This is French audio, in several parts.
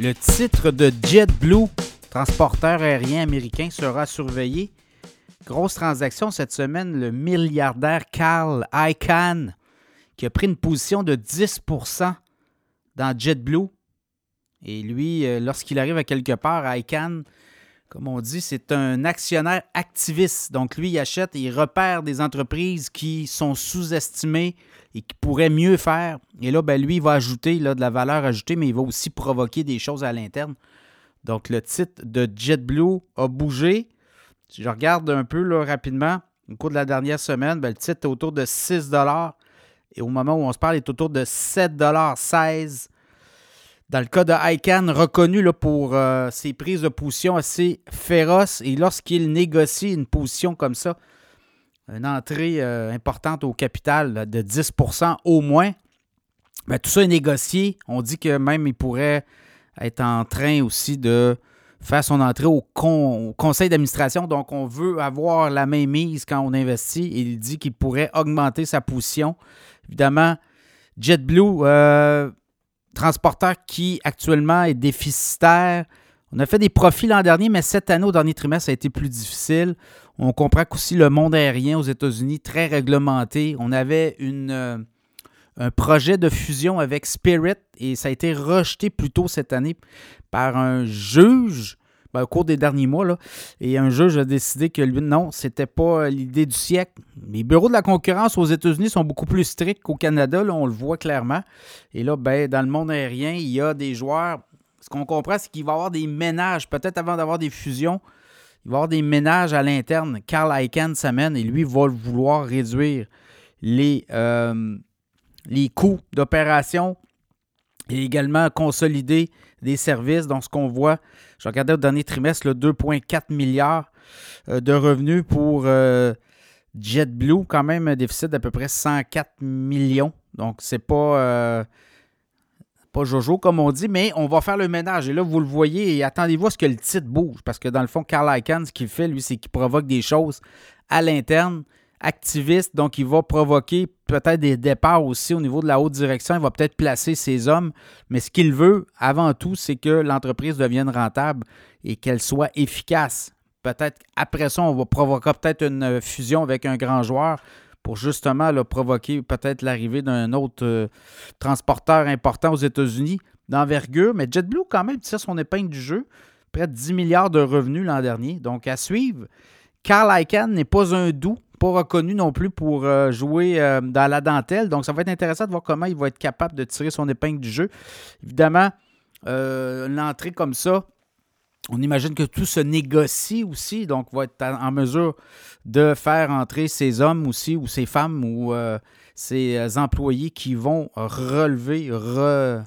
Le titre de JetBlue, transporteur aérien américain, sera surveillé. Grosse transaction cette semaine, le milliardaire Carl Icahn qui a pris une position de 10% dans JetBlue. Et lui, euh, lorsqu'il arrive à quelque part, Icahn, comme on dit, c'est un actionnaire activiste. Donc lui, il achète et il repère des entreprises qui sont sous-estimées et qui pourraient mieux faire. Et là, ben, lui, il va ajouter là, de la valeur ajoutée, mais il va aussi provoquer des choses à l'interne. Donc le titre de JetBlue a bougé. Si je regarde un peu là, rapidement, au cours de la dernière semaine, ben, le titre est autour de 6 et au moment où on se parle, il est autour de 7,16 Dans le cas de ICANN, reconnu pour euh, ses prises de position assez féroces, et lorsqu'il négocie une position comme ça, une entrée euh, importante au capital de 10% au moins, ben, tout ça est négocié. On dit que même il pourrait être en train aussi de faire son entrée au, au conseil d'administration. Donc, on veut avoir la même mise quand on investit. Il dit qu'il pourrait augmenter sa position Évidemment, JetBlue, euh, transporteur qui actuellement est déficitaire. On a fait des profits l'an dernier, mais cette année, au dernier trimestre, ça a été plus difficile. On comprend qu'aussi le monde aérien aux États-Unis, très réglementé. On avait euh, un projet de fusion avec Spirit et ça a été rejeté plus tôt cette année par un juge ben, au cours des derniers mois. Et un juge a décidé que lui, non, c'était pas l'idée du siècle. Les bureaux de la concurrence aux États-Unis sont beaucoup plus stricts qu'au Canada, là, on le voit clairement. Et là, ben, dans le monde aérien, il y a des joueurs. Ce qu'on comprend, c'est qu'il va y avoir des ménages, peut-être avant d'avoir des fusions. Il va y avoir des ménages à l'interne. Carl Icahn s'amène et lui va vouloir réduire les, euh, les coûts d'opération et également consolider des services. Donc, ce qu'on voit, je regardais au dernier trimestre, 2,4 milliards euh, de revenus pour euh, JetBlue, quand même un déficit d'à peu près 104 millions. Donc, c'est pas, euh, pas Jojo, comme on dit, mais on va faire le ménage. Et là, vous le voyez, attendez-vous à ce que le titre bouge. Parce que dans le fond, Carl Icahn, ce qu'il fait, lui, c'est qu'il provoque des choses à l'interne activiste, donc il va provoquer peut-être des départs aussi au niveau de la haute direction. Il va peut-être placer ses hommes, mais ce qu'il veut avant tout, c'est que l'entreprise devienne rentable et qu'elle soit efficace. Peut-être après ça, on va provoquer peut-être une fusion avec un grand joueur pour justement provoquer peut-être l'arrivée d'un autre euh, transporteur important aux États-Unis d'envergure. Mais JetBlue, quand même, tire son épingle du jeu. Près de 10 milliards de revenus l'an dernier. Donc, à suivre. Carl Icahn n'est pas un doux pas reconnu non plus pour euh, jouer euh, dans la dentelle. Donc, ça va être intéressant de voir comment il va être capable de tirer son épingle du jeu. Évidemment, euh, l'entrée comme ça, on imagine que tout se négocie aussi, donc va être en mesure de faire entrer ses hommes aussi, ou ses femmes, ou ses employés qui vont relever,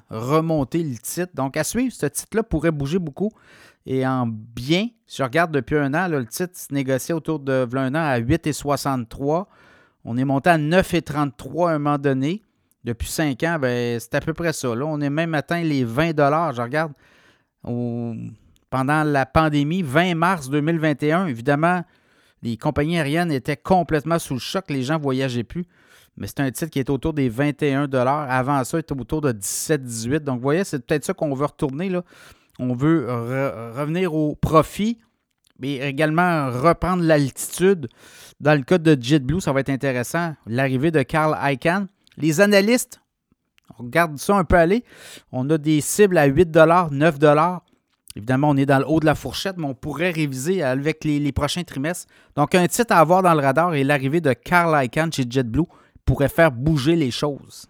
remonter le titre. Donc, à suivre, ce titre-là pourrait bouger beaucoup et en bien. Si je regarde depuis un an, le titre se négociait autour de un an à 8,63. On est monté à 9,33 à un moment donné. Depuis 5 ans, ben, c'est à peu près ça. On est même atteint les 20 Je regarde pendant la pandémie, 20 mars 2021. Évidemment, les compagnies aériennes étaient complètement sous le choc. Les gens ne voyageaient plus. Mais c'est un titre qui est autour des 21 Avant ça, il était autour de 17-18 Donc, vous voyez, c'est peut-être ça qu'on veut retourner. Là on veut revenir au profit, mais également reprendre l'altitude. Dans le cas de JetBlue, ça va être intéressant. L'arrivée de Carl Icahn. Les analystes, on regarde ça un peu aller. On a des cibles à 8 9 Évidemment, on est dans le haut de la fourchette, mais on pourrait réviser avec les, prochains trimestres. Donc, un titre à avoir dans le radar et l'arrivée de Carl Icahn chez JetBlue pourrait faire bouger les choses.